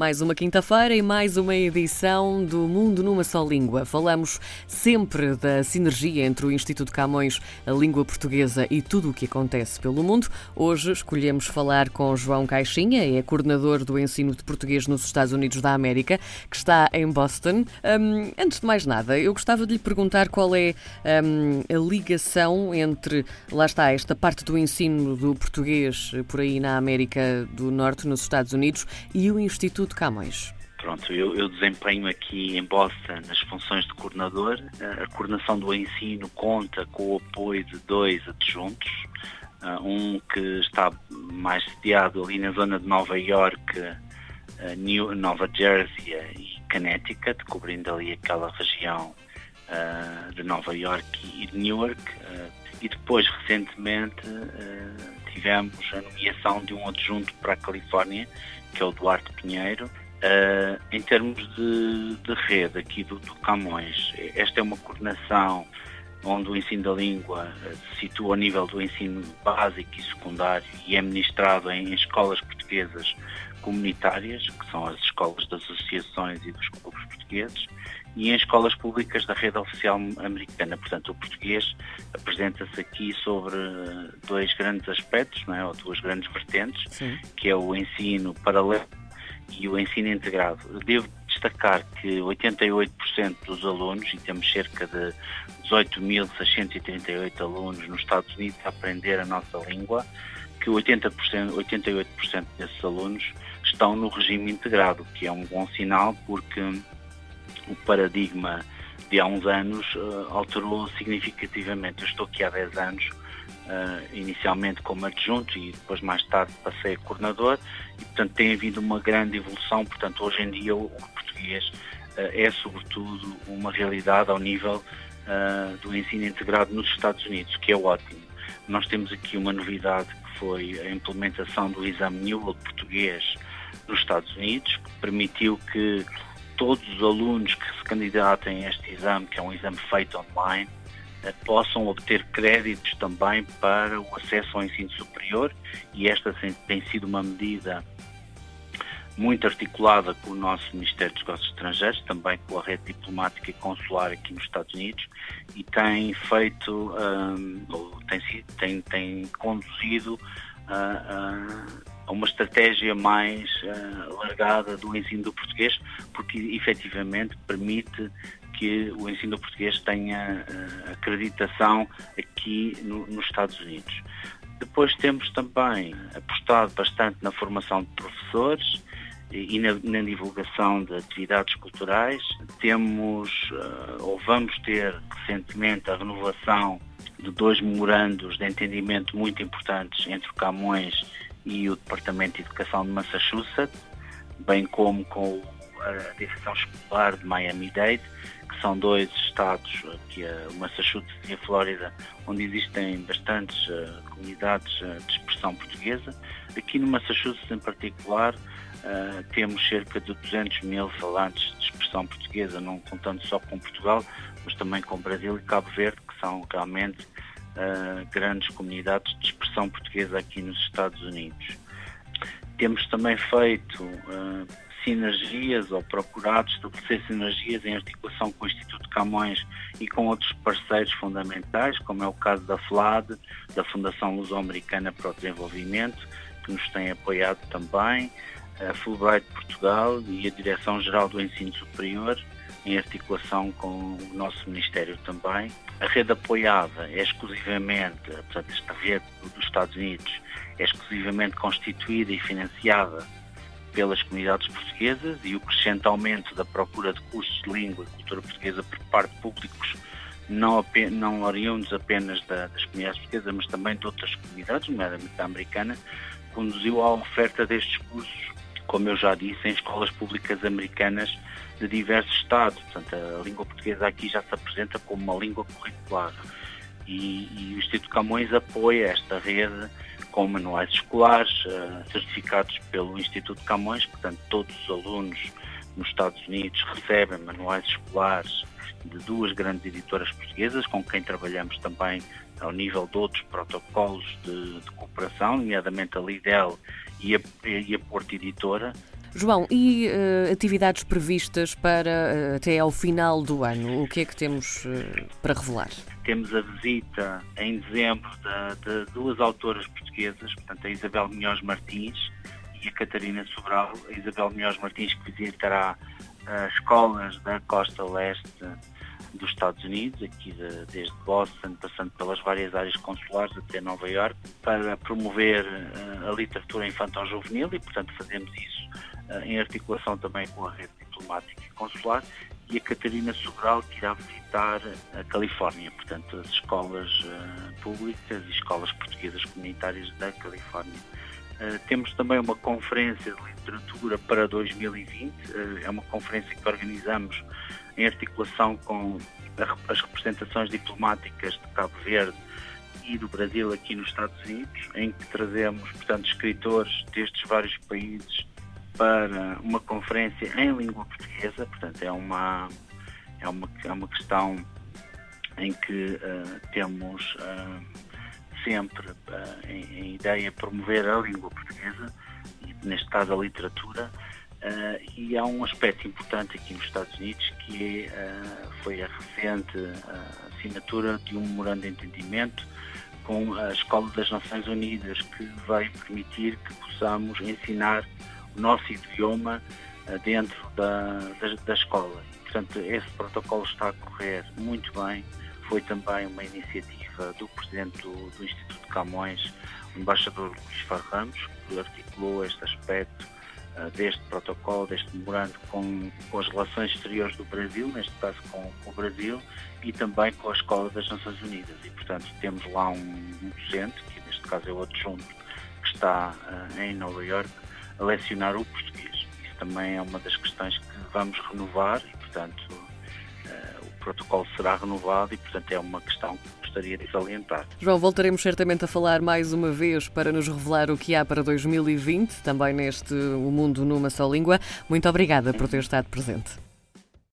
Mais uma quinta-feira e mais uma edição do Mundo numa Só Língua. Falamos sempre da sinergia entre o Instituto Camões, a língua portuguesa e tudo o que acontece pelo mundo. Hoje escolhemos falar com João Caixinha, é coordenador do ensino de português nos Estados Unidos da América, que está em Boston. Um, antes de mais nada, eu gostava de lhe perguntar qual é um, a ligação entre, lá está, esta parte do ensino do português por aí na América do Norte, nos Estados Unidos, e o Instituto Camões. Pronto, eu, eu, desempenho aqui em Boston as funções de coordenador. A coordenação do ensino conta com o apoio de dois adjuntos. Um que está mais sediado ali na zona de Nova York, New, Nova Jersey e Connecticut, cobrindo ali aquela região de Nova York e de Newark. E depois, recentemente, tivemos a nomeação de um adjunto para a Califórnia, que é o Duarte Pinheiro. Uh, em termos de, de, rede aqui do, do, Camões, esta é uma coordenação onde o ensino da língua se situa ao nível do ensino básico e secundário e é ministrado em escolas portuguesas comunitárias, que são as escolas das associações e dos clubes portugueses, e em escolas públicas da rede oficial americana. Portanto, o português apresenta-se aqui sobre dois grandes aspectos, não é? ou duas grandes vertentes, Sim. que é o ensino paralelo e o ensino integrado. Devo destacar que 88% dos alunos, e temos cerca de 18.638 alunos nos Estados Unidos a aprender a nossa língua, que 80%, 88% desses alunos estão no regime integrado, que é um bom sinal porque o paradigma de há uns anos uh, alterou significativamente. Eu estou aqui há 10 anos, uh, inicialmente como adjunto e depois mais tarde passei a coordenador e portanto tem havido uma grande evolução, portanto hoje em dia o, português uh, é sobretudo uma realidade ao nível do ensino integrado nos Estados Unidos, que é ótimo. Nós temos aqui uma novidade que foi a implementação do exame Newell português nos Estados Unidos, que permitiu que todos os alunos que se candidatem a este exame, que é um exame feito online, eh, possam obter créditos também para o acesso ao ensino superior. E esta tem sido uma medida muito articulada com o nosso Ministério dos Negócios Estrangeiros, também com a rede diplomática e consular aqui nos Estados Unidos e tem feito, um, tem, tem, tem conduzido uh, uh, a uma estratégia mais uh, largada do ensino do português, porque efetivamente permite que o ensino do português tenha uh, acreditação aqui no, nos Estados Unidos. Depois temos também apostado bastante na formação de professores e na, na divulgação de atividades culturais. Temos, uh, ou vamos ter recentemente, a renovação de dois memorandos de entendimento muito importantes entre o Camões e o Departamento de Educação de Massachusetts, bem como com a Direção Escolar de Miami-Dade, que são dois estados, que é o Massachusetts e a Flórida, onde existem bastantes uh, comunidades uh, de expressão portuguesa. Aqui no Massachusetts, em particular, uh, temos cerca de 200 mil falantes de expressão portuguesa, não contando só com Portugal, mas também com Brasil e Cabo Verde, que são realmente grandes comunidades de expressão portuguesa aqui nos Estados Unidos. Temos também feito uh, sinergias ou procurado estabelecer sinergias em articulação com o Instituto Camões e com outros parceiros fundamentais, como é o caso da FLAD, da Fundação Luso-Americana para o Desenvolvimento, que nos tem apoiado também, a Fulbright Portugal e a Direção-Geral do Ensino Superior, em articulação com o nosso Ministério também. A rede apoiada é exclusivamente, portanto, esta rede dos Estados Unidos é exclusivamente constituída e financiada pelas comunidades portuguesas e o crescente aumento da procura de cursos de língua e cultura portuguesa por parte de públicos não, não oriundos apenas da, das comunidades portuguesas, mas também de outras comunidades, nomeadamente da americana, conduziu à oferta destes cursos, como eu já disse, em escolas públicas americanas de diversos estados. Portanto, a língua portuguesa aqui já se apresenta como uma língua curricular. E, e o Instituto Camões apoia esta rede com manuais escolares uh, certificados pelo Instituto Camões, portanto, todos os alunos nos Estados Unidos recebem manuais escolares de duas grandes editoras portuguesas, com quem trabalhamos também ao nível de outros protocolos de, de cooperação, nomeadamente a Lidl e a, e a Porto Editora, João, e uh, atividades previstas para uh, até ao final do ano? O que é que temos uh, para revelar? Temos a visita em dezembro de, de, duas autoras portuguesas, portanto a Isabel Munhoz Martins e a Catarina Sobral. A Isabel Munhoz Martins que visitará as escolas da costa leste dos Estados Unidos, aqui de, desde Boston, passando pelas várias áreas consulares até Nova York, para promover uh, a literatura infantil-juvenil e, portanto, fazemos isso uh, em articulação também com a rede diplomática e consular, e a Catarina Sobral, que irá visitar a Califórnia, portanto, as escolas uh, públicas e escolas portuguesas comunitárias da Califórnia. Uh, temos também uma conferência de literatura para 2020, uh, é uma conferência que organizamos em articulação com as representações diplomáticas de Cabo Verde e do Brasil aqui nos Estados Unidos, em que trazemos, portanto, escritores destes vários países para uma conferência em língua portuguesa, portanto, é uma, é uma, é uma questão em que uh, temos sempre uh, em, em ideia promover a língua portuguesa, neste caso a literatura, Uh, e há um aspecto importante aqui nos Estados Unidos que uh, foi a recente uh, assinatura de um memorando de entendimento com a Escola das Nações Unidas que vai permitir que possamos ensinar o nosso idioma dentro da, da, da, escola. Portanto, esse protocolo está a correr muito bem. Foi também uma iniciativa do Presidente do, do Instituto de Camões, o embaixador Luís Far Ramos, que articulou este aspecto eh, deste protocolo, deste memorando com, com as relações exteriores do Brasil, neste caso com, com, o Brasil, e também com a Escola das Nações Unidas. E, portanto, temos lá um, um docente, que neste caso é o adjunto, que está uh, em Nova York, a lecionar o português. Isso também é uma das questões que vamos renovar e, portanto, uh, protocolo será renovado e, portanto, é uma questão que gostaria de salientar. João, voltaremos certamente a falar mais uma vez para nos revelar o que há para 2020, também neste O Mundo numa Só Língua. Muito obrigada por ter estado presente.